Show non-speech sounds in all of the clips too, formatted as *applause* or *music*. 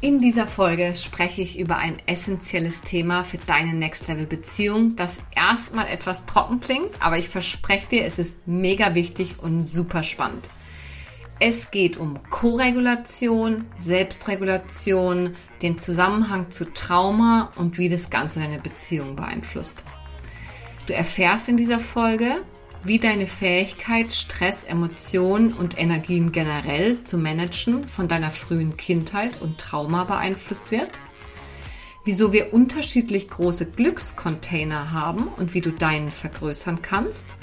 In dieser Folge spreche ich über ein essentielles Thema für deine Next Level Beziehung, das erstmal etwas trocken klingt, aber ich verspreche dir, es ist mega wichtig und super spannend. Es geht um Koregulation, Selbstregulation, den Zusammenhang zu Trauma und wie das Ganze deine Beziehung beeinflusst. Du erfährst in dieser Folge, wie deine Fähigkeit, Stress, Emotionen und Energien generell zu managen von deiner frühen Kindheit und Trauma beeinflusst wird, wieso wir unterschiedlich große Glückscontainer haben und wie du deinen vergrößern kannst,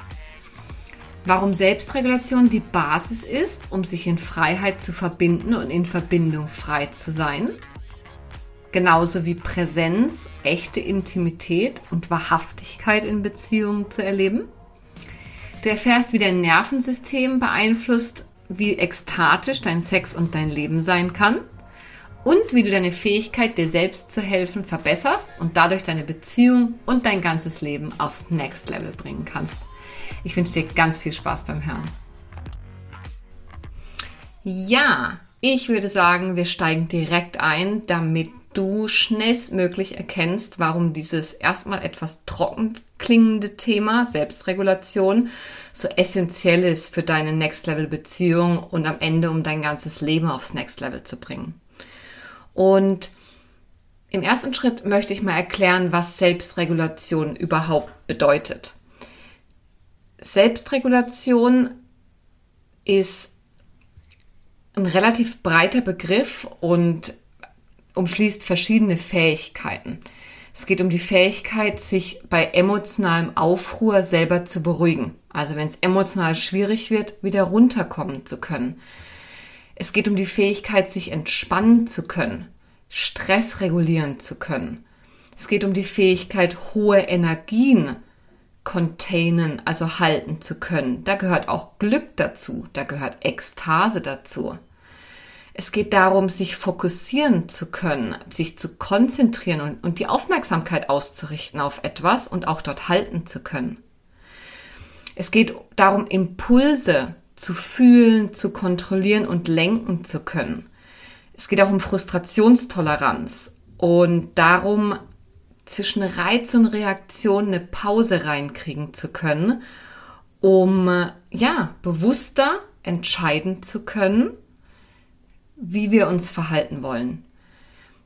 warum Selbstregulation die Basis ist, um sich in Freiheit zu verbinden und in Verbindung frei zu sein, genauso wie Präsenz, echte Intimität und Wahrhaftigkeit in Beziehungen zu erleben Du erfährst, wie dein Nervensystem beeinflusst, wie ekstatisch dein Sex und dein Leben sein kann und wie du deine Fähigkeit, dir selbst zu helfen, verbesserst und dadurch deine Beziehung und dein ganzes Leben aufs Next Level bringen kannst. Ich wünsche dir ganz viel Spaß beim Hören. Ja, ich würde sagen, wir steigen direkt ein, damit du schnellstmöglich erkennst, warum dieses erstmal etwas trocken klingende Thema Selbstregulation so essentiell ist für deine Next Level Beziehung und am Ende um dein ganzes Leben aufs Next Level zu bringen. Und im ersten Schritt möchte ich mal erklären, was Selbstregulation überhaupt bedeutet. Selbstregulation ist ein relativ breiter Begriff und umschließt verschiedene Fähigkeiten. Es geht um die Fähigkeit, sich bei emotionalem Aufruhr selber zu beruhigen. Also wenn es emotional schwierig wird, wieder runterkommen zu können. Es geht um die Fähigkeit, sich entspannen zu können, Stress regulieren zu können. Es geht um die Fähigkeit, hohe Energien containen, also halten zu können. Da gehört auch Glück dazu, da gehört Ekstase dazu. Es geht darum, sich fokussieren zu können, sich zu konzentrieren und, und die Aufmerksamkeit auszurichten auf etwas und auch dort halten zu können. Es geht darum, Impulse zu fühlen, zu kontrollieren und lenken zu können. Es geht auch um Frustrationstoleranz und darum, zwischen Reiz und Reaktion eine Pause reinkriegen zu können, um ja bewusster entscheiden zu können wie wir uns verhalten wollen.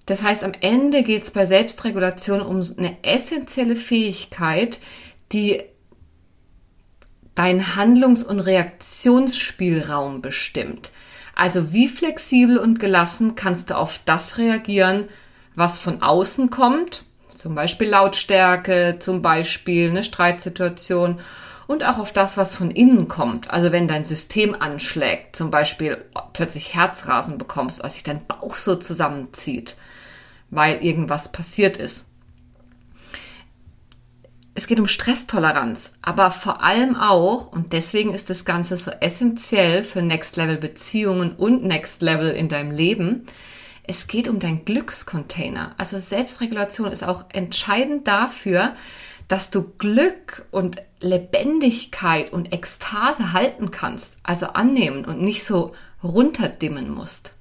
Das heißt, am Ende geht es bei Selbstregulation um eine essentielle Fähigkeit, die deinen Handlungs- und Reaktionsspielraum bestimmt. Also wie flexibel und gelassen kannst du auf das reagieren, was von außen kommt, zum Beispiel Lautstärke, zum Beispiel eine Streitsituation und auch auf das, was von innen kommt. Also wenn dein System anschlägt, zum Beispiel plötzlich Herzrasen bekommst, als sich dein Bauch so zusammenzieht, weil irgendwas passiert ist. Es geht um Stresstoleranz, aber vor allem auch, und deswegen ist das Ganze so essentiell für Next Level Beziehungen und Next Level in deinem Leben, es geht um dein Glückscontainer. Also Selbstregulation ist auch entscheidend dafür, dass du Glück und Lebendigkeit und Ekstase halten kannst, also annehmen und nicht so runterdimmen musst.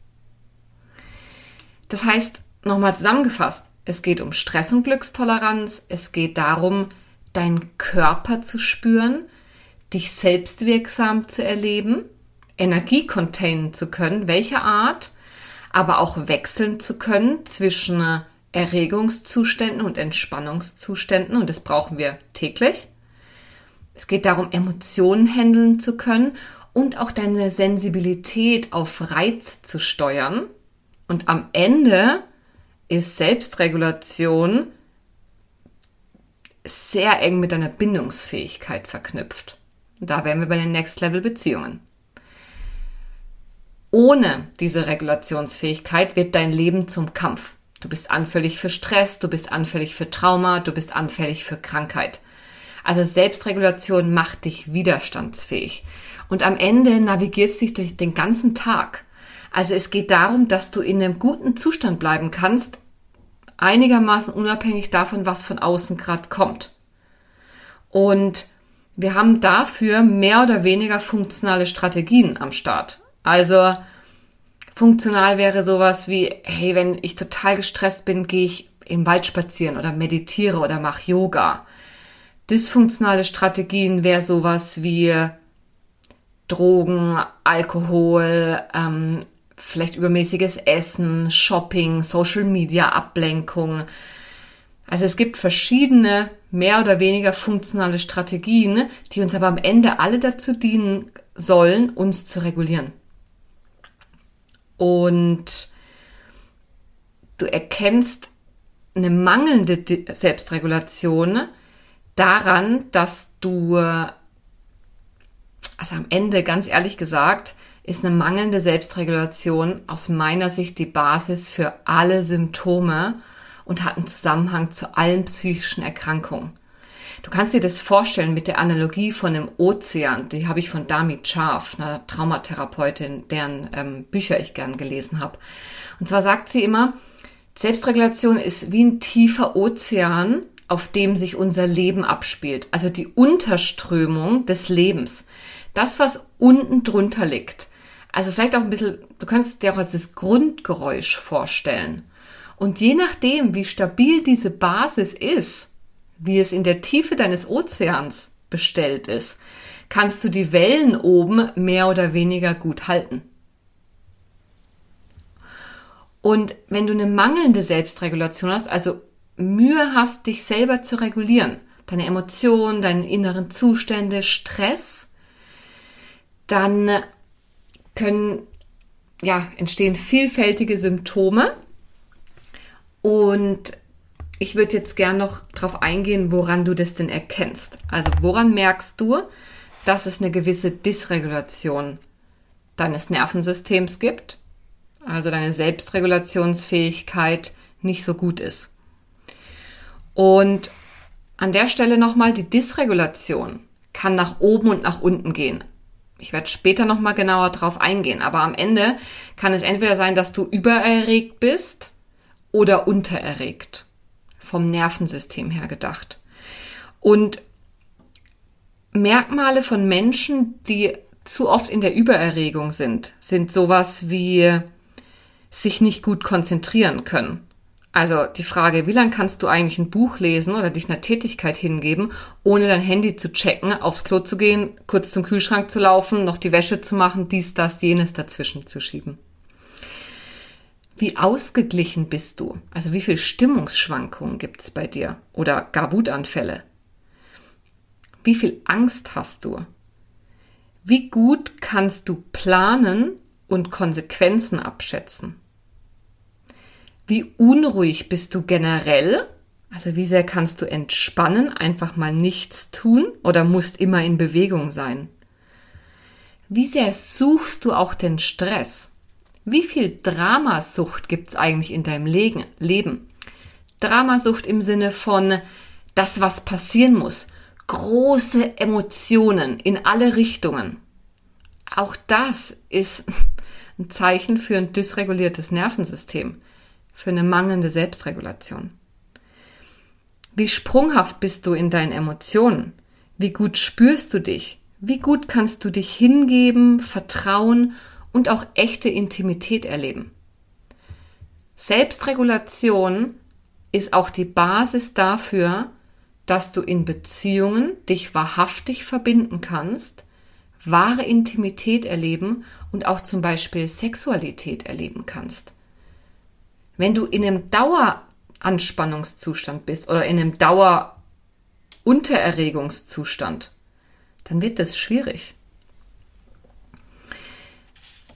Das heißt, nochmal zusammengefasst, es geht um Stress und Glückstoleranz, es geht darum, deinen Körper zu spüren, dich selbstwirksam zu erleben, Energie containen zu können, welche Art, aber auch wechseln zu können zwischen Erregungszuständen und Entspannungszuständen und das brauchen wir täglich. Es geht darum, Emotionen handeln zu können und auch deine Sensibilität auf Reiz zu steuern. Und am Ende ist Selbstregulation sehr eng mit deiner Bindungsfähigkeit verknüpft. Und da wären wir bei den Next Level Beziehungen. Ohne diese Regulationsfähigkeit wird dein Leben zum Kampf. Du bist anfällig für Stress, du bist anfällig für Trauma, du bist anfällig für Krankheit. Also Selbstregulation macht dich widerstandsfähig. Und am Ende navigierst du dich durch den ganzen Tag. Also es geht darum, dass du in einem guten Zustand bleiben kannst, einigermaßen unabhängig davon, was von außen gerade kommt. Und wir haben dafür mehr oder weniger funktionale Strategien am Start. Also funktional wäre sowas wie, hey, wenn ich total gestresst bin, gehe ich im Wald spazieren oder meditiere oder mache Yoga. Dysfunktionale Strategien wäre sowas wie Drogen, Alkohol, ähm, vielleicht übermäßiges Essen, Shopping, Social Media, Ablenkung. Also es gibt verschiedene mehr oder weniger funktionale Strategien, die uns aber am Ende alle dazu dienen sollen, uns zu regulieren. Und du erkennst eine mangelnde Selbstregulation daran, dass du, also am Ende ganz ehrlich gesagt, ist eine mangelnde Selbstregulation aus meiner Sicht die Basis für alle Symptome und hat einen Zusammenhang zu allen psychischen Erkrankungen. Du kannst dir das vorstellen mit der Analogie von einem Ozean. Die habe ich von Dami Scharf, einer Traumatherapeutin, deren ähm, Bücher ich gern gelesen habe. Und zwar sagt sie immer, Selbstregulation ist wie ein tiefer Ozean, auf dem sich unser Leben abspielt. Also die Unterströmung des Lebens. Das, was unten drunter liegt. Also vielleicht auch ein bisschen, du kannst dir auch als das Grundgeräusch vorstellen. Und je nachdem, wie stabil diese Basis ist, wie es in der Tiefe deines Ozeans bestellt ist, kannst du die Wellen oben mehr oder weniger gut halten. Und wenn du eine mangelnde Selbstregulation hast, also Mühe hast, dich selber zu regulieren, deine Emotionen, deine inneren Zustände, Stress, dann können, ja, entstehen vielfältige Symptome, und ich würde jetzt gern noch darauf eingehen, woran du das denn erkennst. Also woran merkst du, dass es eine gewisse Dysregulation deines Nervensystems gibt, also deine Selbstregulationsfähigkeit nicht so gut ist. Und an der Stelle nochmal, die Dysregulation kann nach oben und nach unten gehen. Ich werde später nochmal genauer drauf eingehen, aber am Ende kann es entweder sein, dass du übererregt bist, oder untererregt. Vom Nervensystem her gedacht. Und Merkmale von Menschen, die zu oft in der Übererregung sind, sind sowas wie sich nicht gut konzentrieren können. Also die Frage, wie lange kannst du eigentlich ein Buch lesen oder dich einer Tätigkeit hingeben, ohne dein Handy zu checken, aufs Klo zu gehen, kurz zum Kühlschrank zu laufen, noch die Wäsche zu machen, dies, das, jenes dazwischen zu schieben. Wie ausgeglichen bist du? Also wie viel Stimmungsschwankungen gibt's bei dir? Oder gar Wutanfälle? Wie viel Angst hast du? Wie gut kannst du planen und Konsequenzen abschätzen? Wie unruhig bist du generell? Also wie sehr kannst du entspannen, einfach mal nichts tun oder musst immer in Bewegung sein? Wie sehr suchst du auch den Stress? Wie viel Dramasucht gibt's eigentlich in deinem Leben? Dramasucht im Sinne von das, was passieren muss. Große Emotionen in alle Richtungen. Auch das ist ein Zeichen für ein dysreguliertes Nervensystem, für eine mangelnde Selbstregulation. Wie sprunghaft bist du in deinen Emotionen? Wie gut spürst du dich? Wie gut kannst du dich hingeben, vertrauen und auch echte Intimität erleben. Selbstregulation ist auch die Basis dafür, dass du in Beziehungen dich wahrhaftig verbinden kannst, wahre Intimität erleben und auch zum Beispiel Sexualität erleben kannst. Wenn du in einem Daueranspannungszustand bist oder in einem Daueruntererregungszustand, dann wird das schwierig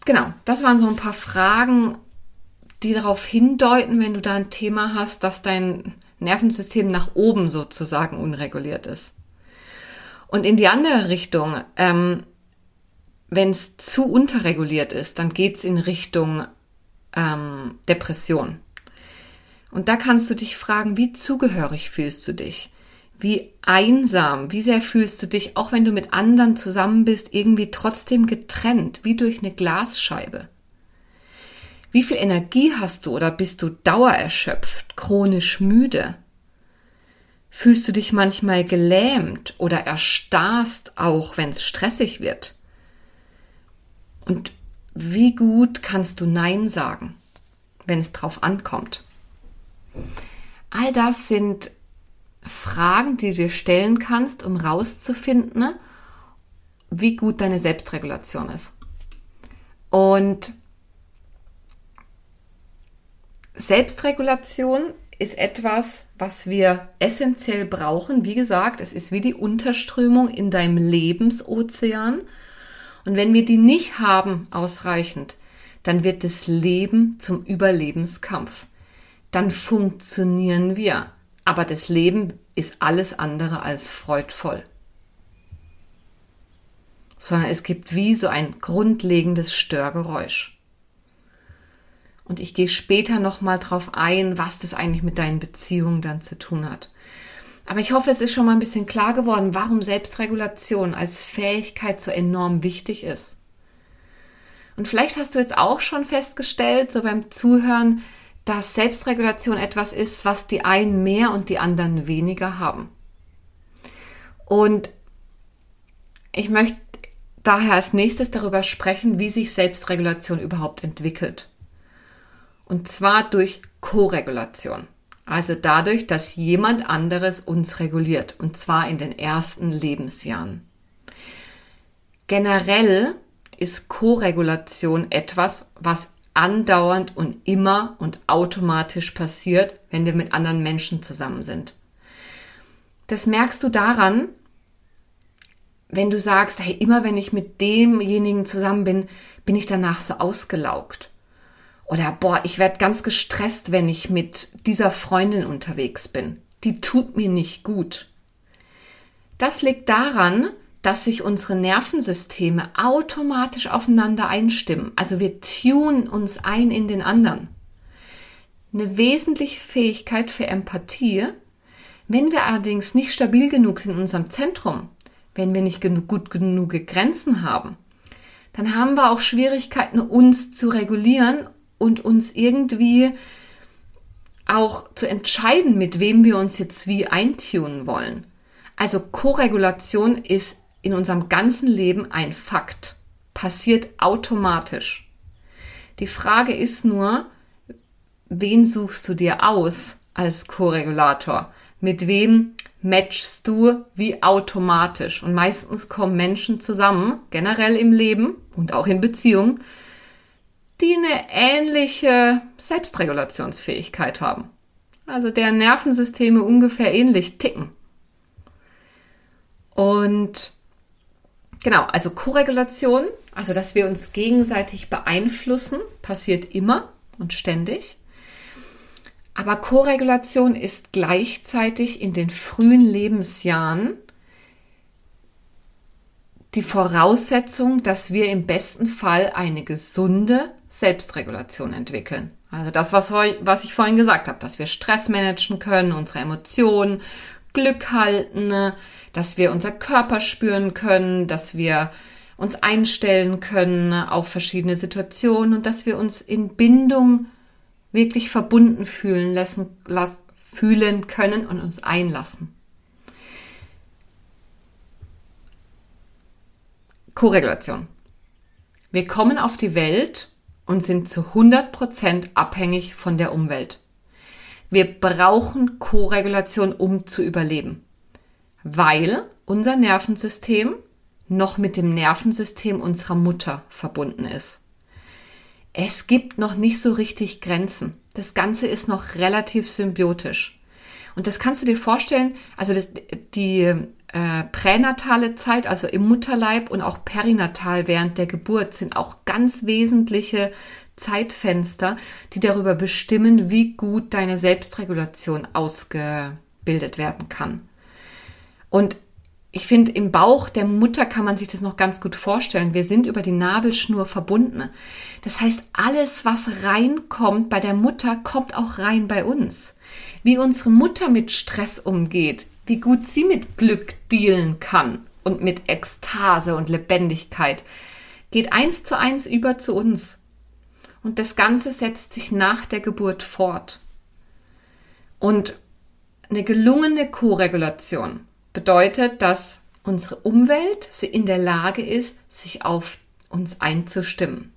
genau, das waren so ein paar Fragen, die darauf hindeuten, wenn du da ein Thema hast, dass dein Nervensystem nach oben sozusagen unreguliert ist. Und in die andere Richtung, ähm, wenn es zu unterreguliert ist, dann geht es in Richtung ähm, Depression. Und da kannst du dich fragen, wie zugehörig fühlst du dich? Wie einsam, wie sehr fühlst du dich, auch wenn du mit anderen zusammen bist, irgendwie trotzdem getrennt, wie durch eine Glasscheibe? Wie viel Energie hast du oder bist du dauererschöpft, chronisch müde? Fühlst du dich manchmal gelähmt oder erstarrst auch, wenn es stressig wird? Und wie gut kannst du Nein sagen, wenn es drauf ankommt? All das sind Fragen, die du dir stellen kannst, um rauszufinden, wie gut deine Selbstregulation ist. Und Selbstregulation ist etwas, was wir essentiell brauchen. Wie gesagt, es ist wie die Unterströmung in deinem Lebensozean. Und wenn wir die nicht haben ausreichend, dann wird das Leben zum Überlebenskampf dann funktionieren wir. Aber das Leben ist alles andere als freudvoll. Sondern es gibt wie so ein grundlegendes Störgeräusch. Und ich gehe später nochmal drauf ein, was das eigentlich mit deinen Beziehungen dann zu tun hat. Aber ich hoffe, es ist schon mal ein bisschen klar geworden, warum Selbstregulation als Fähigkeit so enorm wichtig ist. Und vielleicht hast du jetzt auch schon festgestellt, so beim Zuhören, dass Selbstregulation etwas ist, was die einen mehr und die anderen weniger haben. Und ich möchte daher als nächstes darüber sprechen, wie sich Selbstregulation überhaupt entwickelt. Und zwar durch Koregulation. Also dadurch, dass jemand anderes uns reguliert. Und zwar in den ersten Lebensjahren. Generell ist Koregulation etwas, was andauernd und immer und automatisch passiert, wenn wir mit anderen Menschen zusammen sind. Das merkst du daran, wenn du sagst, hey, immer wenn ich mit demjenigen zusammen bin, bin ich danach so ausgelaugt. Oder boah, ich werde ganz gestresst, wenn ich mit dieser Freundin unterwegs bin. Die tut mir nicht gut. Das liegt daran, dass sich unsere Nervensysteme automatisch aufeinander einstimmen. Also wir tun uns ein in den anderen. Eine wesentliche Fähigkeit für Empathie. Wenn wir allerdings nicht stabil genug sind in unserem Zentrum, wenn wir nicht genug, gut genug Grenzen haben, dann haben wir auch Schwierigkeiten, uns zu regulieren und uns irgendwie auch zu entscheiden, mit wem wir uns jetzt wie eintunen wollen. Also Koregulation ist in unserem ganzen Leben ein Fakt, passiert automatisch. Die Frage ist nur, wen suchst du dir aus als Koregulator? Mit wem matchst du wie automatisch? Und meistens kommen Menschen zusammen, generell im Leben und auch in Beziehungen, die eine ähnliche Selbstregulationsfähigkeit haben. Also deren Nervensysteme ungefähr ähnlich ticken. Und Genau, also Koregulation, also dass wir uns gegenseitig beeinflussen, passiert immer und ständig. Aber Koregulation ist gleichzeitig in den frühen Lebensjahren die Voraussetzung, dass wir im besten Fall eine gesunde Selbstregulation entwickeln. Also das, was, was ich vorhin gesagt habe, dass wir Stress managen können, unsere Emotionen, Glück halten, dass wir unser Körper spüren können, dass wir uns einstellen können auf verschiedene Situationen und dass wir uns in Bindung wirklich verbunden fühlen lassen, las, fühlen können und uns einlassen. Koregulation. Wir kommen auf die Welt und sind zu 100% abhängig von der Umwelt. Wir brauchen Koregulation, um zu überleben weil unser Nervensystem noch mit dem Nervensystem unserer Mutter verbunden ist. Es gibt noch nicht so richtig Grenzen. Das Ganze ist noch relativ symbiotisch. Und das kannst du dir vorstellen, also das, die äh, pränatale Zeit, also im Mutterleib und auch perinatal während der Geburt sind auch ganz wesentliche Zeitfenster, die darüber bestimmen, wie gut deine Selbstregulation ausgebildet werden kann. Und ich finde, im Bauch der Mutter kann man sich das noch ganz gut vorstellen. Wir sind über die Nabelschnur verbunden. Das heißt, alles, was reinkommt bei der Mutter, kommt auch rein bei uns. Wie unsere Mutter mit Stress umgeht, wie gut sie mit Glück dealen kann und mit Ekstase und Lebendigkeit, geht eins zu eins über zu uns. Und das Ganze setzt sich nach der Geburt fort. Und eine gelungene Koregulation bedeutet, dass unsere Umwelt in der Lage ist, sich auf uns einzustimmen.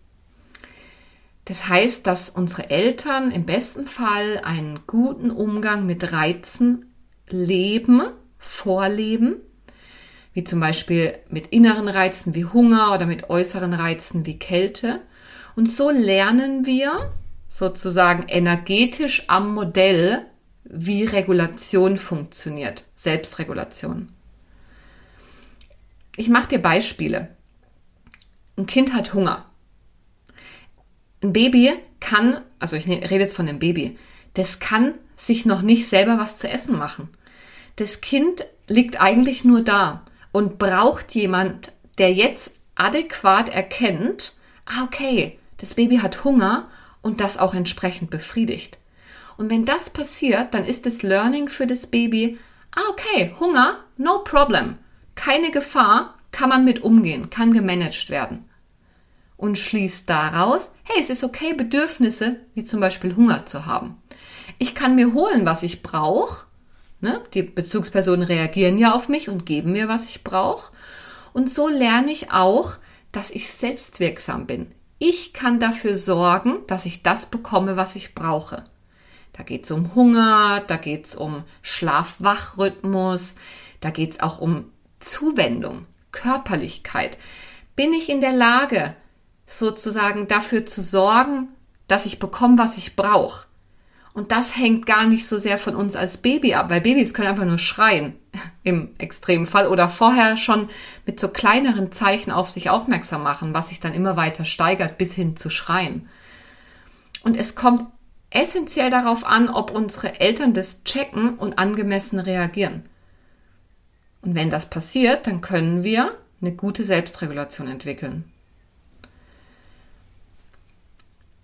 Das heißt, dass unsere Eltern im besten Fall einen guten Umgang mit Reizen leben, vorleben, wie zum Beispiel mit inneren Reizen wie Hunger oder mit äußeren Reizen wie Kälte. Und so lernen wir sozusagen energetisch am Modell wie Regulation funktioniert, Selbstregulation. Ich mache dir Beispiele. Ein Kind hat Hunger. Ein Baby kann, also ich ne, rede jetzt von einem Baby, das kann sich noch nicht selber was zu essen machen. Das Kind liegt eigentlich nur da und braucht jemand, der jetzt adäquat erkennt, ah, okay, das Baby hat Hunger und das auch entsprechend befriedigt. Und wenn das passiert, dann ist das Learning für das Baby, ah, okay, Hunger, no problem. Keine Gefahr, kann man mit umgehen, kann gemanagt werden. Und schließt daraus, hey, es ist okay, Bedürfnisse wie zum Beispiel Hunger zu haben. Ich kann mir holen, was ich brauche. Ne? Die Bezugspersonen reagieren ja auf mich und geben mir, was ich brauche. Und so lerne ich auch, dass ich selbstwirksam bin. Ich kann dafür sorgen, dass ich das bekomme, was ich brauche. Da geht es um Hunger, da geht es um Schlaf-Wach-Rhythmus, da geht es auch um Zuwendung, Körperlichkeit. Bin ich in der Lage, sozusagen dafür zu sorgen, dass ich bekomme, was ich brauche? Und das hängt gar nicht so sehr von uns als Baby ab, weil Babys können einfach nur schreien *laughs* im Extremfall oder vorher schon mit so kleineren Zeichen auf sich aufmerksam machen, was sich dann immer weiter steigert bis hin zu schreien. Und es kommt essentiell darauf an, ob unsere Eltern das checken und angemessen reagieren. Und wenn das passiert, dann können wir eine gute Selbstregulation entwickeln.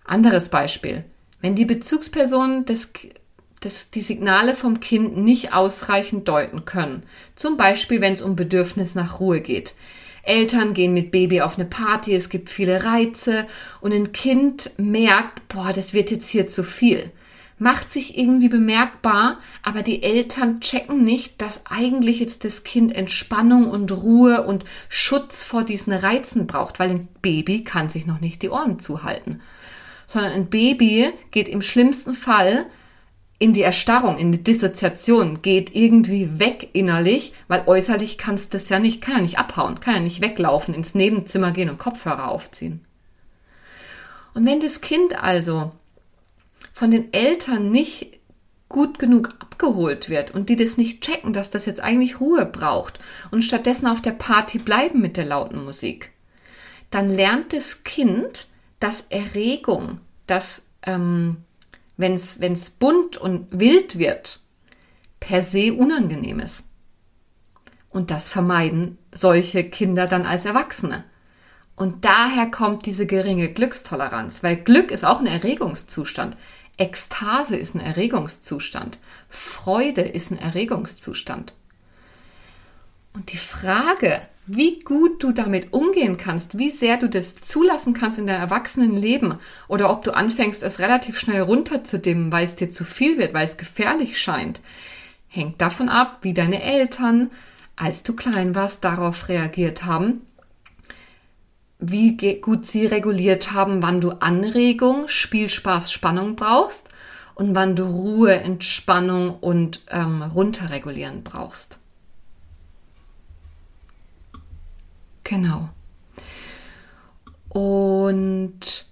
Anderes Beispiel. Wenn die Bezugspersonen das, das, die Signale vom Kind nicht ausreichend deuten können, zum Beispiel wenn es um Bedürfnis nach Ruhe geht, Eltern gehen mit Baby auf eine Party, es gibt viele Reize und ein Kind merkt, boah, das wird jetzt hier zu viel. Macht sich irgendwie bemerkbar, aber die Eltern checken nicht, dass eigentlich jetzt das Kind Entspannung und Ruhe und Schutz vor diesen Reizen braucht, weil ein Baby kann sich noch nicht die Ohren zuhalten. Sondern ein Baby geht im schlimmsten Fall in die Erstarrung, in die Dissoziation, geht irgendwie weg innerlich, weil äußerlich kannst das ja nicht, kann ja nicht abhauen, kann ja nicht weglaufen, ins Nebenzimmer gehen und Kopfhörer aufziehen. Und wenn das Kind also von den Eltern nicht gut genug abgeholt wird und die das nicht checken, dass das jetzt eigentlich Ruhe braucht und stattdessen auf der Party bleiben mit der lauten Musik, dann lernt das Kind, dass Erregung, dass ähm, wenn es bunt und wild wird, per se unangenehm ist. Und das vermeiden solche Kinder dann als Erwachsene. Und daher kommt diese geringe Glückstoleranz, weil Glück ist auch ein Erregungszustand. Ekstase ist ein Erregungszustand. Freude ist ein Erregungszustand. Und die Frage, wie gut du damit umgehen kannst, wie sehr du das zulassen kannst in deinem Erwachsenenleben oder ob du anfängst, es relativ schnell runterzudimmen, weil es dir zu viel wird, weil es gefährlich scheint, hängt davon ab, wie deine Eltern, als du klein warst, darauf reagiert haben, wie gut sie reguliert haben, wann du Anregung, Spielspaß, Spannung brauchst und wann du Ruhe, Entspannung und ähm, runterregulieren brauchst. Genau. Und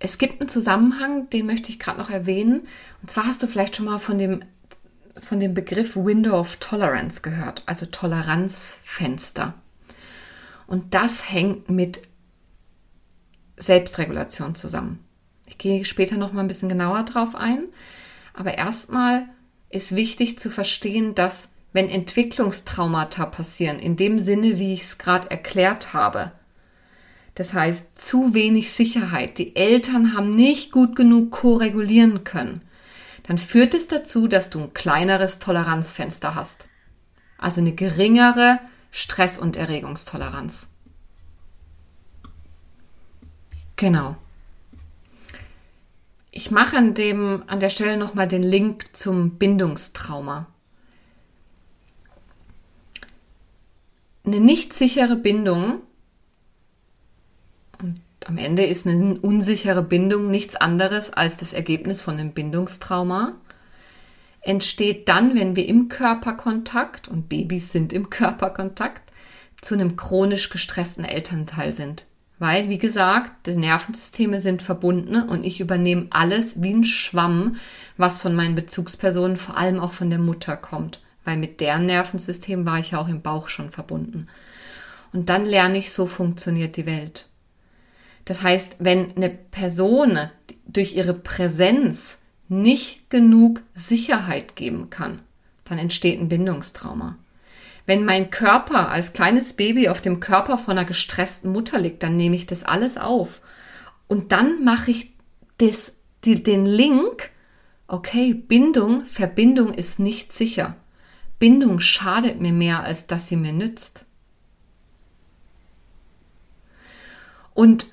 es gibt einen Zusammenhang, den möchte ich gerade noch erwähnen. Und zwar hast du vielleicht schon mal von dem, von dem Begriff Window of Tolerance gehört, also Toleranzfenster. Und das hängt mit Selbstregulation zusammen. Ich gehe später noch mal ein bisschen genauer drauf ein. Aber erstmal ist wichtig zu verstehen, dass wenn Entwicklungstraumata passieren, in dem Sinne, wie ich es gerade erklärt habe, das heißt zu wenig Sicherheit, die Eltern haben nicht gut genug koregulieren können, dann führt es dazu, dass du ein kleineres Toleranzfenster hast. Also eine geringere Stress- und Erregungstoleranz. Genau. Ich mache an, dem, an der Stelle nochmal den Link zum Bindungstrauma. Eine nicht sichere Bindung, und am Ende ist eine unsichere Bindung nichts anderes als das Ergebnis von einem Bindungstrauma, entsteht dann, wenn wir im Körperkontakt, und Babys sind im Körperkontakt, zu einem chronisch gestressten Elternteil sind. Weil, wie gesagt, die Nervensysteme sind verbunden und ich übernehme alles wie ein Schwamm, was von meinen Bezugspersonen, vor allem auch von der Mutter kommt. Weil mit deren Nervensystem war ich ja auch im Bauch schon verbunden. Und dann lerne ich, so funktioniert die Welt. Das heißt, wenn eine Person durch ihre Präsenz nicht genug Sicherheit geben kann, dann entsteht ein Bindungstrauma. Wenn mein Körper als kleines Baby auf dem Körper von einer gestressten Mutter liegt, dann nehme ich das alles auf. Und dann mache ich das, die, den Link, okay, Bindung, Verbindung ist nicht sicher. Bindung schadet mir mehr, als dass sie mir nützt. Und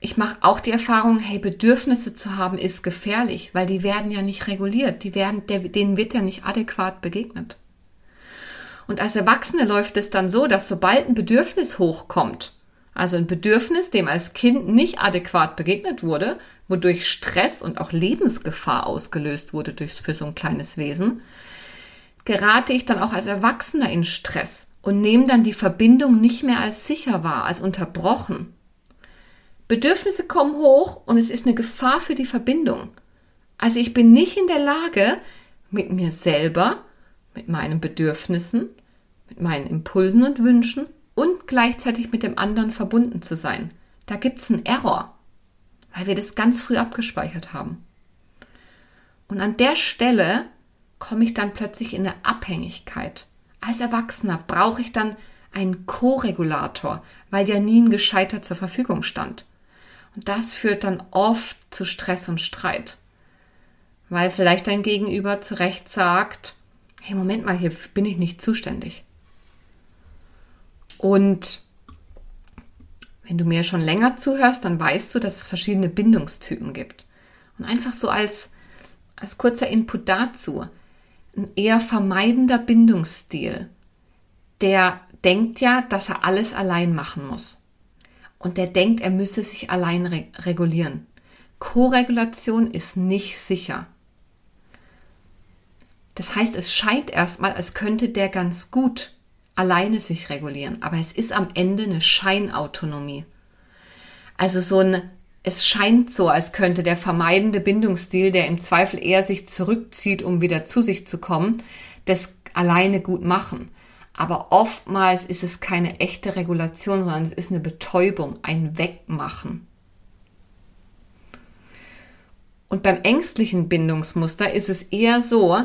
ich mache auch die Erfahrung, hey, Bedürfnisse zu haben ist gefährlich, weil die werden ja nicht reguliert, die werden, der, denen wird ja nicht adäquat begegnet. Und als Erwachsene läuft es dann so, dass sobald ein Bedürfnis hochkommt, also ein Bedürfnis, dem als Kind nicht adäquat begegnet wurde, wodurch Stress und auch Lebensgefahr ausgelöst wurde durch, für so ein kleines Wesen, gerate ich dann auch als Erwachsener in Stress und nehme dann die Verbindung nicht mehr als sicher wahr, als unterbrochen. Bedürfnisse kommen hoch und es ist eine Gefahr für die Verbindung. Also ich bin nicht in der Lage, mit mir selber, mit meinen Bedürfnissen, mit meinen Impulsen und Wünschen und gleichzeitig mit dem anderen verbunden zu sein. Da gibt es einen Error, weil wir das ganz früh abgespeichert haben. Und an der Stelle komme ich dann plötzlich in eine Abhängigkeit. Als Erwachsener brauche ich dann einen Co-Regulator, weil ja nie ein Gescheiter zur Verfügung stand. Und das führt dann oft zu Stress und Streit. Weil vielleicht dein Gegenüber zu Recht sagt, hey, Moment mal, hier bin ich nicht zuständig. Und wenn du mir schon länger zuhörst, dann weißt du, dass es verschiedene Bindungstypen gibt. Und einfach so als, als kurzer Input dazu, ein eher vermeidender Bindungsstil, der denkt ja, dass er alles allein machen muss und der denkt, er müsse sich allein re regulieren. Koregulation ist nicht sicher. Das heißt, es scheint erstmal, als könnte der ganz gut alleine sich regulieren, aber es ist am Ende eine Scheinautonomie. Also so ein, es scheint so, als könnte der vermeidende Bindungsstil, der im Zweifel eher sich zurückzieht, um wieder zu sich zu kommen, das alleine gut machen. Aber oftmals ist es keine echte Regulation, sondern es ist eine Betäubung, ein Wegmachen. Und beim ängstlichen Bindungsmuster ist es eher so,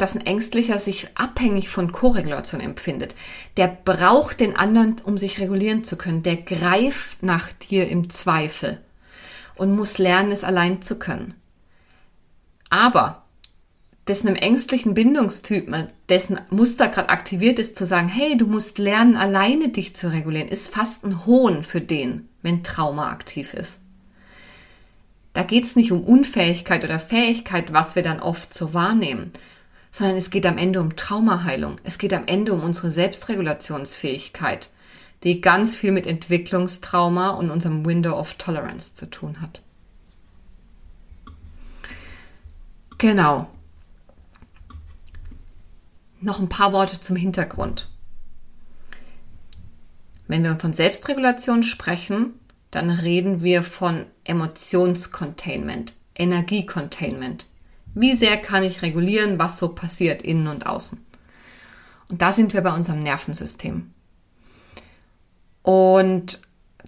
dass ein Ängstlicher sich abhängig von Koregulation empfindet. Der braucht den anderen, um sich regulieren zu können. Der greift nach dir im Zweifel und muss lernen, es allein zu können. Aber dessen einem ängstlichen Bindungstypen, dessen Muster gerade aktiviert ist, zu sagen, hey, du musst lernen, alleine dich zu regulieren, ist fast ein Hohn für den, wenn Trauma aktiv ist. Da geht es nicht um Unfähigkeit oder Fähigkeit, was wir dann oft so wahrnehmen, sondern es geht am Ende um Traumaheilung. Es geht am Ende um unsere Selbstregulationsfähigkeit, die ganz viel mit Entwicklungstrauma und unserem Window of Tolerance zu tun hat. Genau. Noch ein paar Worte zum Hintergrund. Wenn wir von Selbstregulation sprechen, dann reden wir von Emotionscontainment, Energiecontainment. Wie sehr kann ich regulieren, was so passiert innen und außen? Und da sind wir bei unserem Nervensystem. Und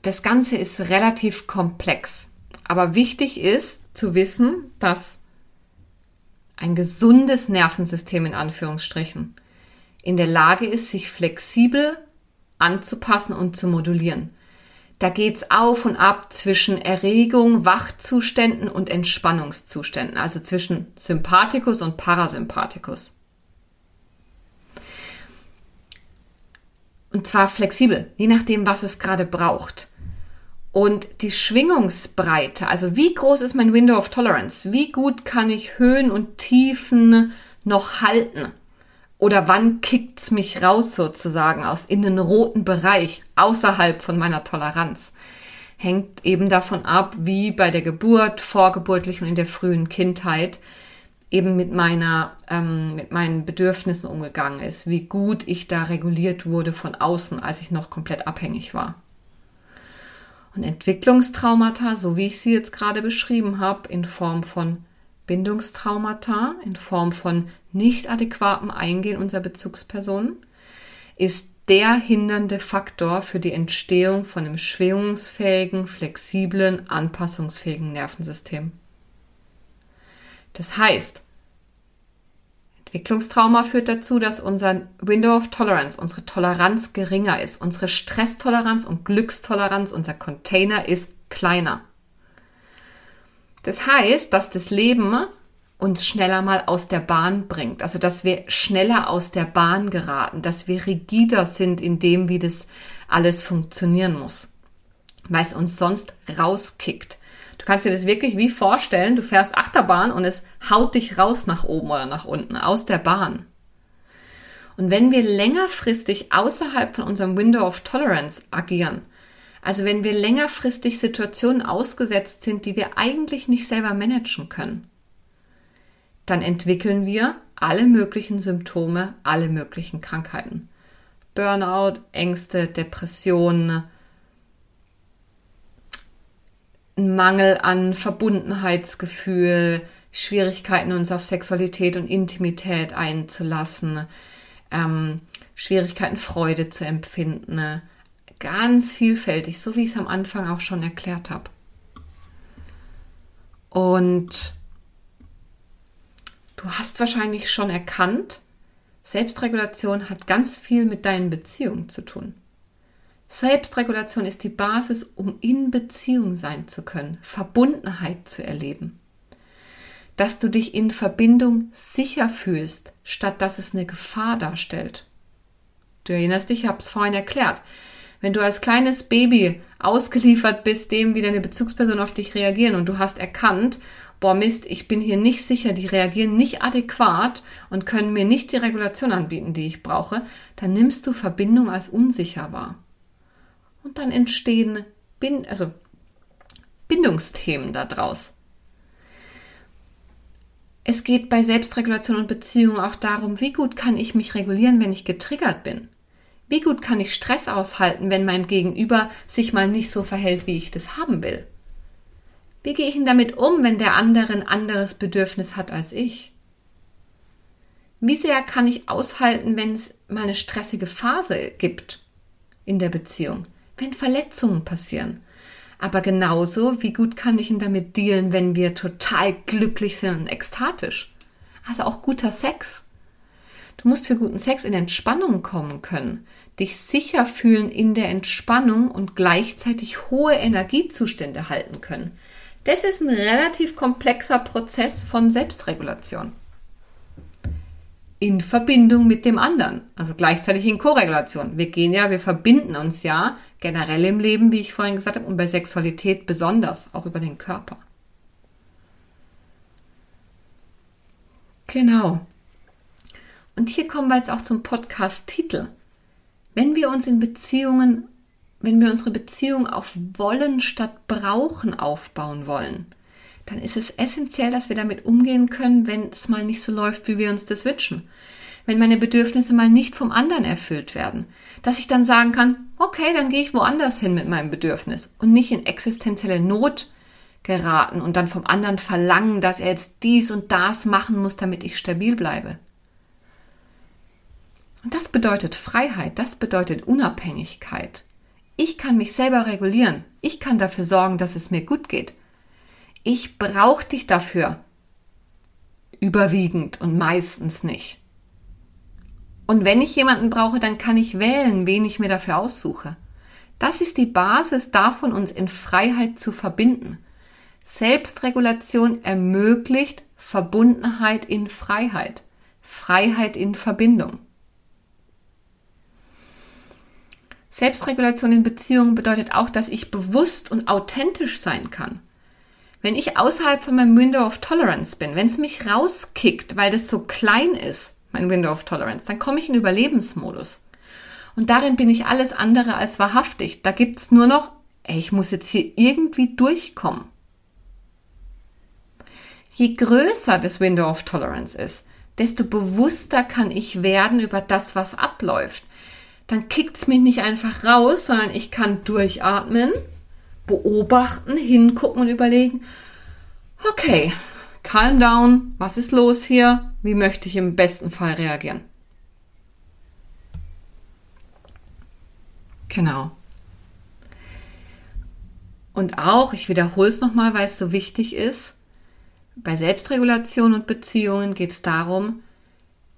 das Ganze ist relativ komplex. Aber wichtig ist zu wissen, dass ein gesundes Nervensystem in Anführungsstrichen, in der Lage ist, sich flexibel anzupassen und zu modulieren. Da geht's auf und ab zwischen Erregung, Wachzuständen und Entspannungszuständen, also zwischen Sympathikus und Parasympathikus. Und zwar flexibel, je nachdem, was es gerade braucht. Und die Schwingungsbreite, also wie groß ist mein Window of Tolerance? Wie gut kann ich Höhen und Tiefen noch halten? Oder wann kickt's mich raus sozusagen aus in den roten Bereich außerhalb von meiner Toleranz? Hängt eben davon ab, wie bei der Geburt, vorgeburtlich und in der frühen Kindheit eben mit meiner, ähm, mit meinen Bedürfnissen umgegangen ist, wie gut ich da reguliert wurde von außen, als ich noch komplett abhängig war. Und Entwicklungstraumata, so wie ich sie jetzt gerade beschrieben habe, in Form von Bindungstraumata, in Form von nicht adäquatem Eingehen unserer Bezugspersonen, ist der hindernde Faktor für die Entstehung von einem schwingungsfähigen, flexiblen, anpassungsfähigen Nervensystem. Das heißt, Entwicklungstrauma führt dazu, dass unser Window of Tolerance, unsere Toleranz geringer ist. Unsere Stresstoleranz und Glückstoleranz, unser Container ist kleiner. Das heißt, dass das Leben uns schneller mal aus der Bahn bringt. Also, dass wir schneller aus der Bahn geraten, dass wir rigider sind in dem, wie das alles funktionieren muss. Weil es uns sonst rauskickt. Du kannst dir das wirklich wie vorstellen, du fährst Achterbahn und es haut dich raus nach oben oder nach unten, aus der Bahn. Und wenn wir längerfristig außerhalb von unserem Window of Tolerance agieren, also wenn wir längerfristig Situationen ausgesetzt sind, die wir eigentlich nicht selber managen können, dann entwickeln wir alle möglichen Symptome, alle möglichen Krankheiten. Burnout, Ängste, Depressionen, Mangel an Verbundenheitsgefühl, Schwierigkeiten, uns auf Sexualität und Intimität einzulassen, ähm, Schwierigkeiten, Freude zu empfinden. Ganz vielfältig, so wie ich es am Anfang auch schon erklärt habe. Und du hast wahrscheinlich schon erkannt, Selbstregulation hat ganz viel mit deinen Beziehungen zu tun. Selbstregulation ist die Basis, um in Beziehung sein zu können, Verbundenheit zu erleben. Dass du dich in Verbindung sicher fühlst, statt dass es eine Gefahr darstellt. Du erinnerst dich, ich habe es vorhin erklärt. Wenn du als kleines Baby ausgeliefert bist, dem wie deine Bezugsperson auf dich reagieren und du hast erkannt, boah Mist, ich bin hier nicht sicher, die reagieren nicht adäquat und können mir nicht die Regulation anbieten, die ich brauche, dann nimmst du Verbindung als unsicher wahr. Und dann entstehen Bind also Bindungsthemen daraus. Es geht bei Selbstregulation und Beziehung auch darum, wie gut kann ich mich regulieren, wenn ich getriggert bin? Wie gut kann ich Stress aushalten, wenn mein Gegenüber sich mal nicht so verhält, wie ich das haben will? Wie gehe ich denn damit um, wenn der andere ein anderes Bedürfnis hat als ich? Wie sehr kann ich aushalten, wenn es mal eine stressige Phase gibt in der Beziehung? wenn Verletzungen passieren. Aber genauso, wie gut kann ich denn damit dealen, wenn wir total glücklich sind und ekstatisch? Also auch guter Sex. Du musst für guten Sex in Entspannung kommen können, dich sicher fühlen in der Entspannung und gleichzeitig hohe Energiezustände halten können. Das ist ein relativ komplexer Prozess von Selbstregulation in Verbindung mit dem anderen, also gleichzeitig in Korregulation. Wir gehen ja, wir verbinden uns ja generell im Leben, wie ich vorhin gesagt habe, und bei Sexualität besonders, auch über den Körper. Genau. Und hier kommen wir jetzt auch zum Podcast-Titel. Wenn wir uns in Beziehungen, wenn wir unsere Beziehung auf Wollen statt Brauchen aufbauen wollen, dann ist es essentiell, dass wir damit umgehen können, wenn es mal nicht so läuft, wie wir uns das wünschen. Wenn meine Bedürfnisse mal nicht vom anderen erfüllt werden. Dass ich dann sagen kann, okay, dann gehe ich woanders hin mit meinem Bedürfnis und nicht in existenzielle Not geraten und dann vom anderen verlangen, dass er jetzt dies und das machen muss, damit ich stabil bleibe. Und das bedeutet Freiheit, das bedeutet Unabhängigkeit. Ich kann mich selber regulieren. Ich kann dafür sorgen, dass es mir gut geht. Ich brauche dich dafür. überwiegend und meistens nicht. Und wenn ich jemanden brauche, dann kann ich wählen, wen ich mir dafür aussuche. Das ist die Basis davon, uns in Freiheit zu verbinden. Selbstregulation ermöglicht Verbundenheit in Freiheit, Freiheit in Verbindung. Selbstregulation in Beziehungen bedeutet auch, dass ich bewusst und authentisch sein kann. Wenn ich außerhalb von meinem Window of Tolerance bin, wenn es mich rauskickt, weil das so klein ist, mein Window of Tolerance, dann komme ich in Überlebensmodus. Und darin bin ich alles andere als wahrhaftig. Da gibt's nur noch, ey, ich muss jetzt hier irgendwie durchkommen. Je größer das Window of Tolerance ist, desto bewusster kann ich werden über das, was abläuft. Dann kickt's mich nicht einfach raus, sondern ich kann durchatmen, beobachten, hingucken und überlegen, okay, calm down, was ist los hier? Wie möchte ich im besten Fall reagieren? Genau. Und auch, ich wiederhole es nochmal, weil es so wichtig ist, bei Selbstregulation und Beziehungen geht es darum,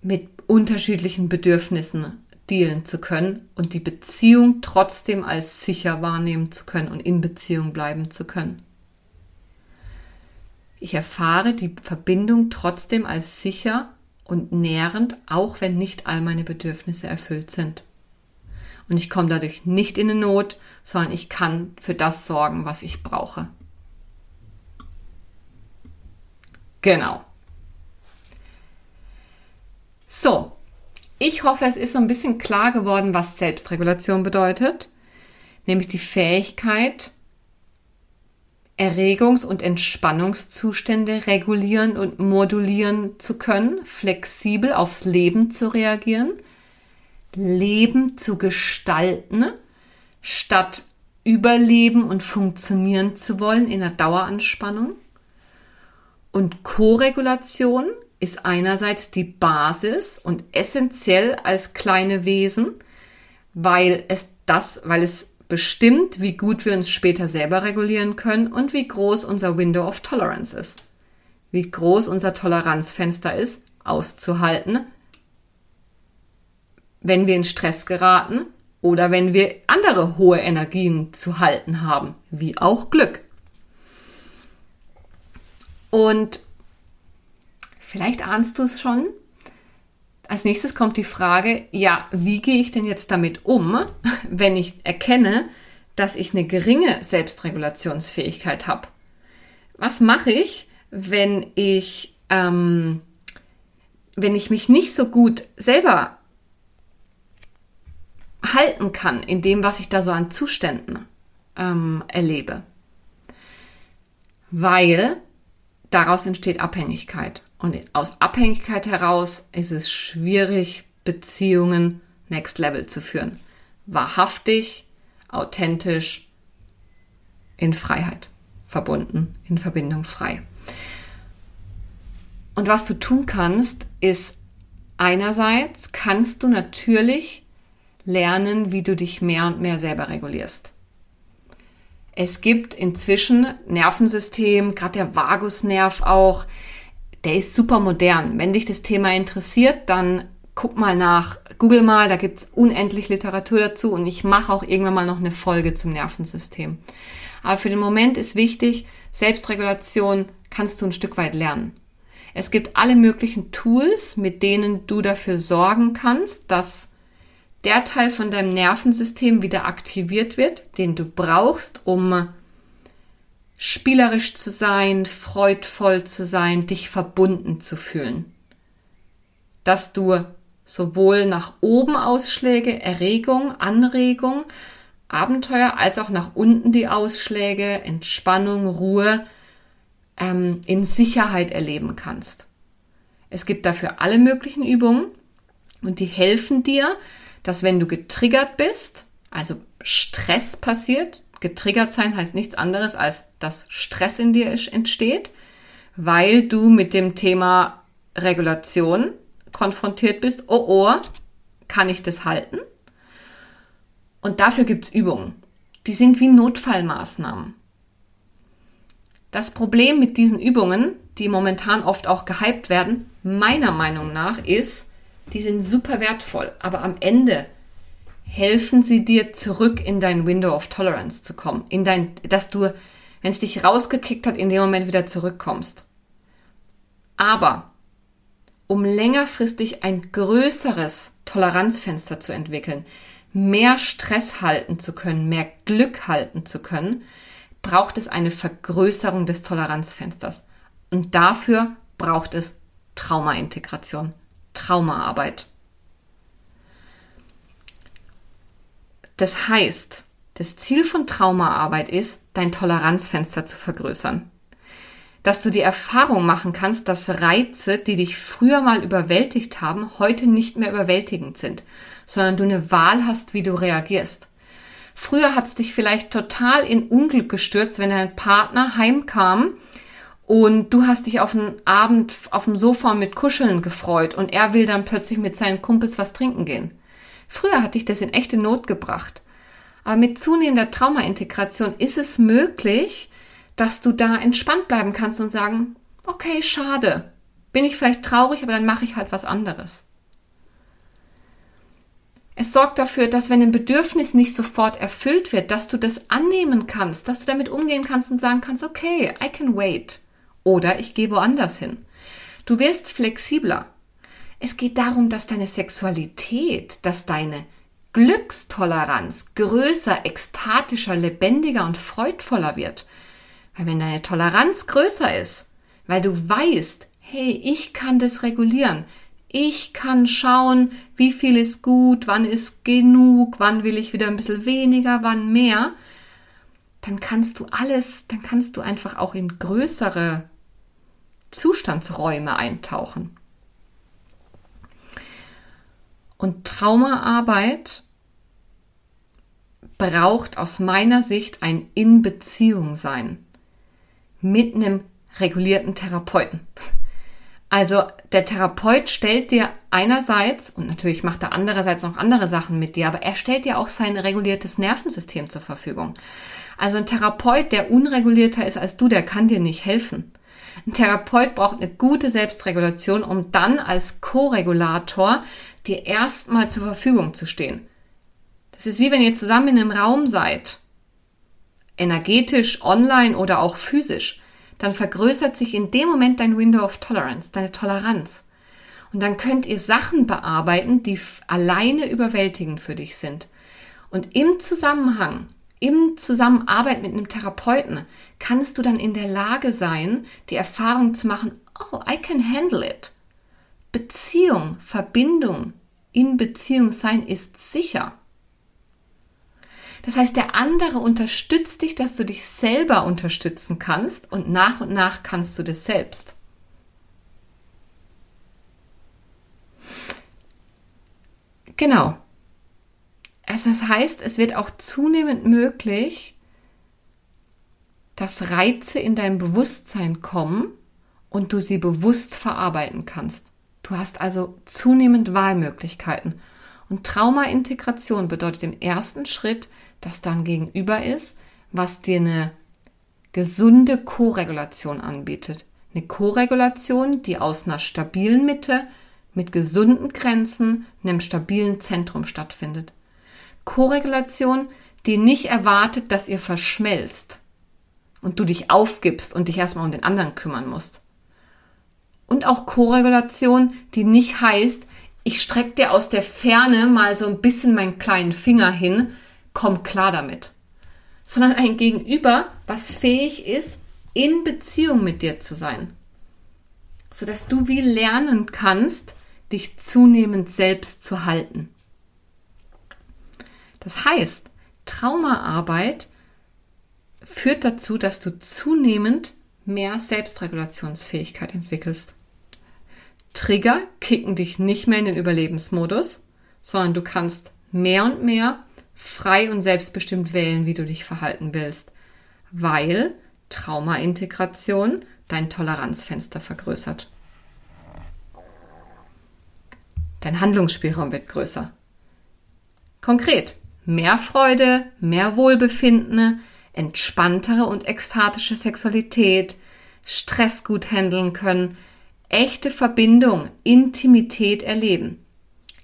mit unterschiedlichen Bedürfnissen dealen zu können und die Beziehung trotzdem als sicher wahrnehmen zu können und in Beziehung bleiben zu können. Ich erfahre die Verbindung trotzdem als sicher und nährend, auch wenn nicht all meine Bedürfnisse erfüllt sind. Und ich komme dadurch nicht in eine Not, sondern ich kann für das sorgen, was ich brauche. Genau. So, ich hoffe, es ist so ein bisschen klar geworden, was Selbstregulation bedeutet, nämlich die Fähigkeit, Erregungs- und Entspannungszustände regulieren und modulieren zu können, flexibel aufs Leben zu reagieren, Leben zu gestalten, statt überleben und funktionieren zu wollen in einer Daueranspannung. Und Koregulation ist einerseits die Basis und essentiell als kleine Wesen, weil es das, weil es bestimmt, wie gut wir uns später selber regulieren können und wie groß unser Window of Tolerance ist. Wie groß unser Toleranzfenster ist, auszuhalten, wenn wir in Stress geraten oder wenn wir andere hohe Energien zu halten haben, wie auch Glück. Und vielleicht ahnst du es schon, als nächstes kommt die Frage, ja, wie gehe ich denn jetzt damit um, *laughs* wenn ich erkenne, dass ich eine geringe Selbstregulationsfähigkeit habe? Was mache ich, wenn ich, ähm, wenn ich mich nicht so gut selber halten kann in dem, was ich da so an Zuständen ähm, erlebe? Weil daraus entsteht Abhängigkeit. Und aus Abhängigkeit heraus ist es schwierig, Beziehungen next level zu führen. Wahrhaftig, authentisch, in Freiheit verbunden, in Verbindung frei. Und was du tun kannst, ist einerseits kannst du natürlich lernen, wie du dich mehr und mehr selber regulierst. Es gibt inzwischen Nervensystem, gerade der Vagusnerv auch, der ist super modern. Wenn dich das Thema interessiert, dann guck mal nach, google mal, da gibt's unendlich Literatur dazu und ich mache auch irgendwann mal noch eine Folge zum Nervensystem. Aber für den Moment ist wichtig, Selbstregulation kannst du ein Stück weit lernen. Es gibt alle möglichen Tools, mit denen du dafür sorgen kannst, dass der Teil von deinem Nervensystem wieder aktiviert wird, den du brauchst, um spielerisch zu sein, freudvoll zu sein, dich verbunden zu fühlen. Dass du sowohl nach oben Ausschläge, Erregung, Anregung, Abenteuer, als auch nach unten die Ausschläge, Entspannung, Ruhe ähm, in Sicherheit erleben kannst. Es gibt dafür alle möglichen Übungen und die helfen dir, dass wenn du getriggert bist, also Stress passiert, getriggert sein heißt nichts anderes als, dass Stress in dir entsteht, weil du mit dem Thema Regulation konfrontiert bist. Oh, oh, kann ich das halten? Und dafür gibt's Übungen. Die sind wie Notfallmaßnahmen. Das Problem mit diesen Übungen die momentan oft auch gehypt werden, meiner Meinung nach ist, die sind super wertvoll, aber am Ende helfen sie dir zurück in dein Window of Tolerance zu kommen, in dein, dass du, wenn es dich rausgekickt hat, in dem Moment wieder zurückkommst. Aber um längerfristig ein größeres Toleranzfenster zu entwickeln, mehr Stress halten zu können, mehr Glück halten zu können, braucht es eine Vergrößerung des Toleranzfensters. Und dafür braucht es Traumaintegration, Traumaarbeit. Das heißt, das Ziel von Traumaarbeit ist, dein Toleranzfenster zu vergrößern. Dass du die Erfahrung machen kannst, dass Reize, die dich früher mal überwältigt haben, heute nicht mehr überwältigend sind, sondern du eine Wahl hast, wie du reagierst. Früher hat es dich vielleicht total in Unglück gestürzt, wenn dein Partner heimkam und du hast dich auf den Abend auf dem Sofa mit Kuscheln gefreut und er will dann plötzlich mit seinen Kumpels was trinken gehen. Früher hat dich das in echte Not gebracht. Aber mit zunehmender Traumaintegration ist es möglich, dass du da entspannt bleiben kannst und sagen, okay, schade. Bin ich vielleicht traurig, aber dann mache ich halt was anderes. Es sorgt dafür, dass wenn ein Bedürfnis nicht sofort erfüllt wird, dass du das annehmen kannst, dass du damit umgehen kannst und sagen kannst, okay, I can wait. Oder ich gehe woanders hin. Du wirst flexibler. Es geht darum, dass deine Sexualität, dass deine Glückstoleranz größer, ekstatischer, lebendiger und freudvoller wird. Weil wenn deine Toleranz größer ist, weil du weißt, hey, ich kann das regulieren, ich kann schauen, wie viel ist gut, wann ist genug, wann will ich wieder ein bisschen weniger, wann mehr. Dann kannst du alles, dann kannst du einfach auch in größere Zustandsräume eintauchen. Und Traumaarbeit braucht aus meiner Sicht ein In-Beziehung sein mit einem regulierten Therapeuten. Also der Therapeut stellt dir einerseits, und natürlich macht er andererseits noch andere Sachen mit dir, aber er stellt dir auch sein reguliertes Nervensystem zur Verfügung. Also ein Therapeut, der unregulierter ist als du, der kann dir nicht helfen. Ein Therapeut braucht eine gute Selbstregulation, um dann als Co-Regulator dir erstmal zur Verfügung zu stehen. Das ist wie wenn ihr zusammen in einem Raum seid, energetisch, online oder auch physisch dann vergrößert sich in dem Moment dein Window of Tolerance, deine Toleranz. Und dann könnt ihr Sachen bearbeiten, die alleine überwältigend für dich sind. Und im Zusammenhang, im Zusammenarbeit mit einem Therapeuten kannst du dann in der Lage sein, die Erfahrung zu machen, oh, I can handle it. Beziehung, Verbindung, in Beziehung sein ist sicher. Das heißt, der andere unterstützt dich, dass du dich selber unterstützen kannst und nach und nach kannst du das selbst. Genau. Also das heißt, es wird auch zunehmend möglich, dass Reize in dein Bewusstsein kommen und du sie bewusst verarbeiten kannst. Du hast also zunehmend Wahlmöglichkeiten. Und Traumaintegration bedeutet im ersten Schritt, das dann gegenüber ist, was dir eine gesunde Koregulation anbietet. Eine Koregulation, die aus einer stabilen Mitte mit gesunden Grenzen, einem stabilen Zentrum stattfindet. Koregulation, die nicht erwartet, dass ihr verschmelzt und du dich aufgibst und dich erstmal um den anderen kümmern musst. Und auch Koregulation, die nicht heißt, ich strecke dir aus der Ferne mal so ein bisschen meinen kleinen Finger hin, komm klar damit. Sondern ein Gegenüber, was fähig ist, in Beziehung mit dir zu sein. Sodass du wie lernen kannst, dich zunehmend selbst zu halten. Das heißt, Traumaarbeit führt dazu, dass du zunehmend mehr Selbstregulationsfähigkeit entwickelst. Trigger kicken dich nicht mehr in den Überlebensmodus, sondern du kannst mehr und mehr frei und selbstbestimmt wählen, wie du dich verhalten willst, weil Traumaintegration dein Toleranzfenster vergrößert. Dein Handlungsspielraum wird größer. Konkret, mehr Freude, mehr Wohlbefinden, entspanntere und ekstatische Sexualität, Stress gut handeln können, echte Verbindung, Intimität erleben.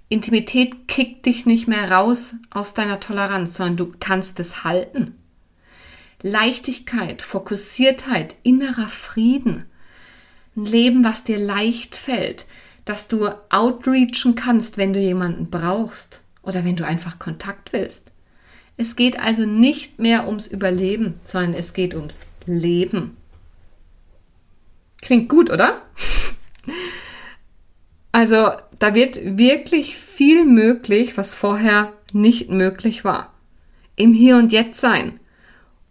Intimität kickt dich nicht mehr raus aus deiner Toleranz, sondern du kannst es halten. Leichtigkeit, Fokussiertheit, innerer Frieden. Ein Leben, was dir leicht fällt, dass du outreachen kannst, wenn du jemanden brauchst oder wenn du einfach Kontakt willst. Es geht also nicht mehr ums Überleben, sondern es geht ums Leben. Klingt gut, oder? *laughs* Also da wird wirklich viel möglich, was vorher nicht möglich war. Im Hier und Jetzt sein,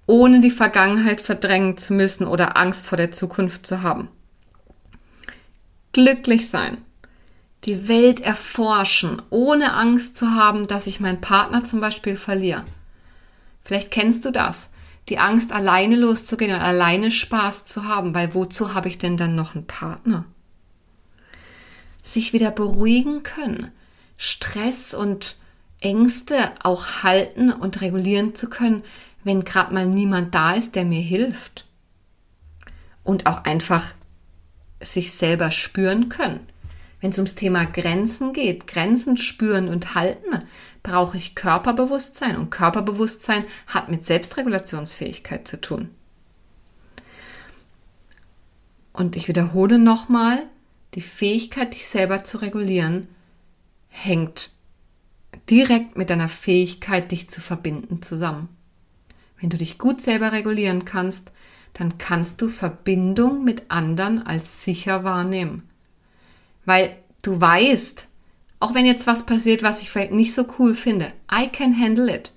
ohne die Vergangenheit verdrängen zu müssen oder Angst vor der Zukunft zu haben. Glücklich sein, die Welt erforschen, ohne Angst zu haben, dass ich meinen Partner zum Beispiel verliere. Vielleicht kennst du das. Die Angst, alleine loszugehen und alleine Spaß zu haben, weil wozu habe ich denn dann noch einen Partner? Sich wieder beruhigen können, Stress und Ängste auch halten und regulieren zu können, wenn gerade mal niemand da ist, der mir hilft. Und auch einfach sich selber spüren können. Wenn es ums Thema Grenzen geht, Grenzen spüren und halten, brauche ich Körperbewusstsein und Körperbewusstsein hat mit Selbstregulationsfähigkeit zu tun. Und ich wiederhole nochmal, die Fähigkeit, dich selber zu regulieren, hängt direkt mit deiner Fähigkeit, dich zu verbinden, zusammen. Wenn du dich gut selber regulieren kannst, dann kannst du Verbindung mit anderen als sicher wahrnehmen. Weil du weißt, auch wenn jetzt was passiert, was ich vielleicht nicht so cool finde, I can handle it.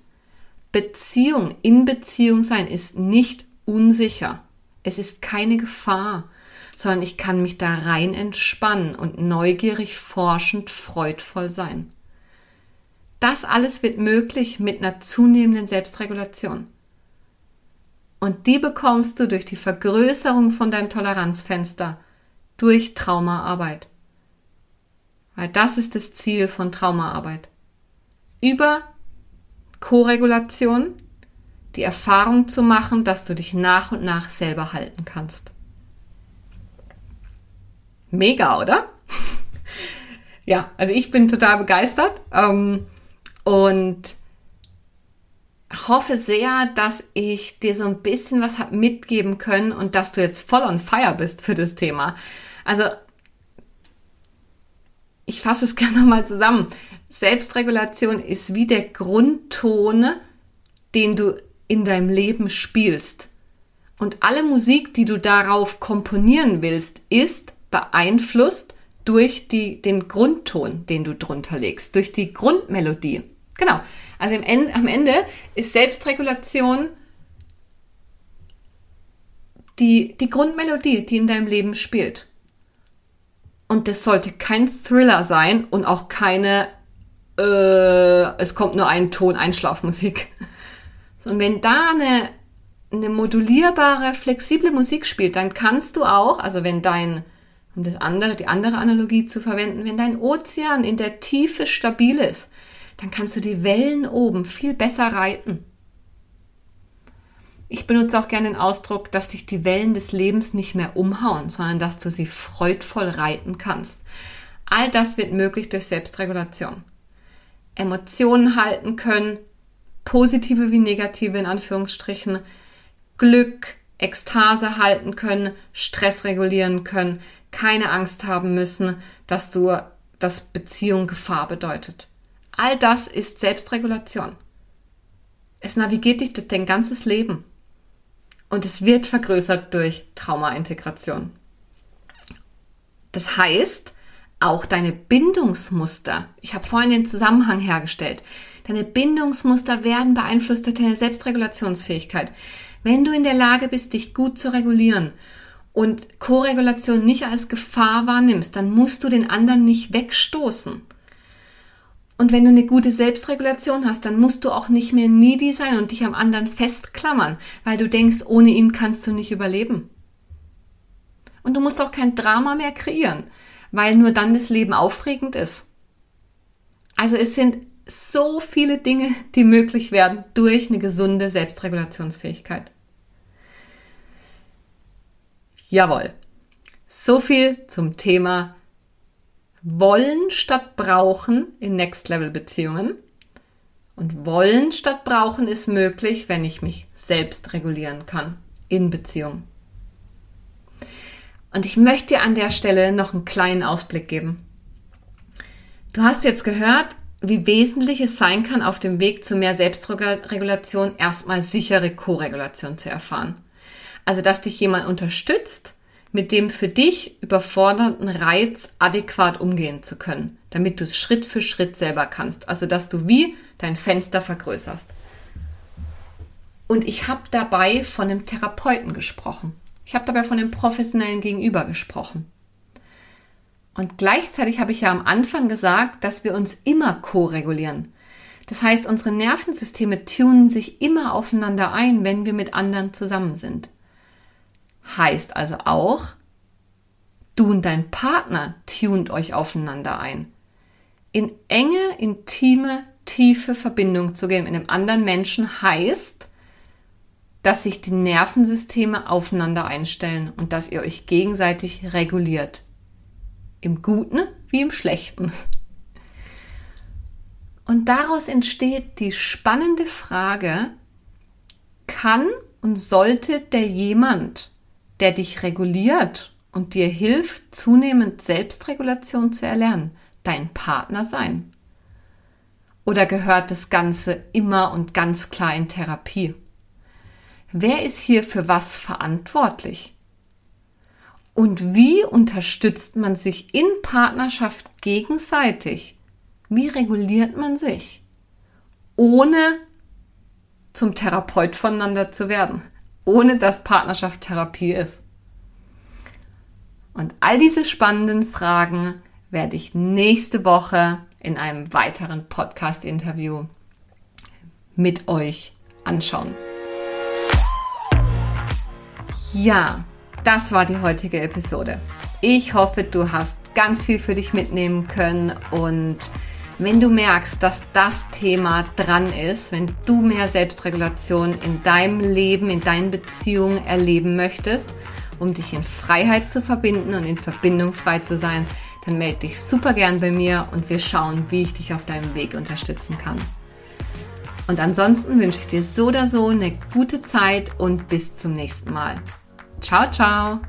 Beziehung, in Beziehung sein ist nicht unsicher. Es ist keine Gefahr, sondern ich kann mich da rein entspannen und neugierig, forschend, freudvoll sein. Das alles wird möglich mit einer zunehmenden Selbstregulation. Und die bekommst du durch die Vergrößerung von deinem Toleranzfenster, durch Traumaarbeit. Weil das ist das Ziel von Traumaarbeit. Über Koregulation die Erfahrung zu machen, dass du dich nach und nach selber halten kannst. Mega, oder? *laughs* ja, also ich bin total begeistert ähm, und hoffe sehr, dass ich dir so ein bisschen was hab mitgeben können und dass du jetzt voll on fire bist für das Thema. Also ich fasse es *laughs* gerne nochmal zusammen. Selbstregulation ist wie der Grundton, den du in deinem Leben spielst. Und alle Musik, die du darauf komponieren willst, ist beeinflusst durch die, den Grundton, den du drunter legst, durch die Grundmelodie. Genau. Also Ende, am Ende ist Selbstregulation die, die Grundmelodie, die in deinem Leben spielt. Und das sollte kein Thriller sein und auch keine, äh, es kommt nur ein Ton Einschlafmusik. *laughs* Und wenn da eine, eine modulierbare, flexible Musik spielt, dann kannst du auch, also wenn dein, um das andere, die andere Analogie zu verwenden, wenn dein Ozean in der Tiefe stabil ist, dann kannst du die Wellen oben viel besser reiten. Ich benutze auch gerne den Ausdruck, dass dich die Wellen des Lebens nicht mehr umhauen, sondern dass du sie freudvoll reiten kannst. All das wird möglich durch Selbstregulation. Emotionen halten können, positive wie negative in Anführungsstrichen, Glück, Ekstase halten können, Stress regulieren können, keine Angst haben müssen, dass du, dass Beziehung Gefahr bedeutet. All das ist Selbstregulation. Es navigiert dich durch dein ganzes Leben. Und es wird vergrößert durch Traumaintegration. Das heißt, auch deine Bindungsmuster, ich habe vorhin den Zusammenhang hergestellt, deine Bindungsmuster werden beeinflusst durch deine Selbstregulationsfähigkeit. Wenn du in der Lage bist, dich gut zu regulieren und Koregulation nicht als Gefahr wahrnimmst, dann musst du den anderen nicht wegstoßen. Und wenn du eine gute Selbstregulation hast, dann musst du auch nicht mehr needy sein und dich am anderen festklammern, weil du denkst, ohne ihn kannst du nicht überleben. Und du musst auch kein Drama mehr kreieren, weil nur dann das Leben aufregend ist. Also es sind so viele Dinge, die möglich werden durch eine gesunde Selbstregulationsfähigkeit. Jawohl. So viel zum Thema Wollen statt Brauchen in Next Level Beziehungen. Und Wollen statt Brauchen ist möglich, wenn ich mich selbst regulieren kann in Beziehung. Und ich möchte dir an der Stelle noch einen kleinen Ausblick geben. Du hast jetzt gehört, wie wesentlich es sein kann, auf dem Weg zu mehr Selbstregulation erstmal sichere Koregulation zu erfahren. Also, dass dich jemand unterstützt, mit dem für dich überfordernden Reiz adäquat umgehen zu können, damit du es Schritt für Schritt selber kannst. Also, dass du wie dein Fenster vergrößerst. Und ich habe dabei von einem Therapeuten gesprochen. Ich habe dabei von dem professionellen Gegenüber gesprochen. Und gleichzeitig habe ich ja am Anfang gesagt, dass wir uns immer ko-regulieren. Das heißt, unsere Nervensysteme tunen sich immer aufeinander ein, wenn wir mit anderen zusammen sind. Heißt also auch, du und dein Partner tunt euch aufeinander ein. In enge, intime, tiefe Verbindung zu gehen mit einem anderen Menschen heißt, dass sich die Nervensysteme aufeinander einstellen und dass ihr euch gegenseitig reguliert. Im Guten wie im Schlechten. Und daraus entsteht die spannende Frage, kann und sollte der jemand, der dich reguliert und dir hilft, zunehmend Selbstregulation zu erlernen, dein Partner sein? Oder gehört das Ganze immer und ganz klar in Therapie? Wer ist hier für was verantwortlich? Und wie unterstützt man sich in Partnerschaft gegenseitig? Wie reguliert man sich? Ohne zum Therapeut voneinander zu werden. Ohne dass Partnerschaft Therapie ist. Und all diese spannenden Fragen werde ich nächste Woche in einem weiteren Podcast-Interview mit euch anschauen. Ja, das war die heutige Episode. Ich hoffe, du hast ganz viel für dich mitnehmen können und wenn du merkst, dass das Thema dran ist, wenn du mehr Selbstregulation in deinem Leben, in deinen Beziehungen erleben möchtest, um dich in Freiheit zu verbinden und in Verbindung frei zu sein, dann melde dich super gern bei mir und wir schauen, wie ich dich auf deinem Weg unterstützen kann. Und ansonsten wünsche ich dir so oder so eine gute Zeit und bis zum nächsten Mal. Ciao, ciao!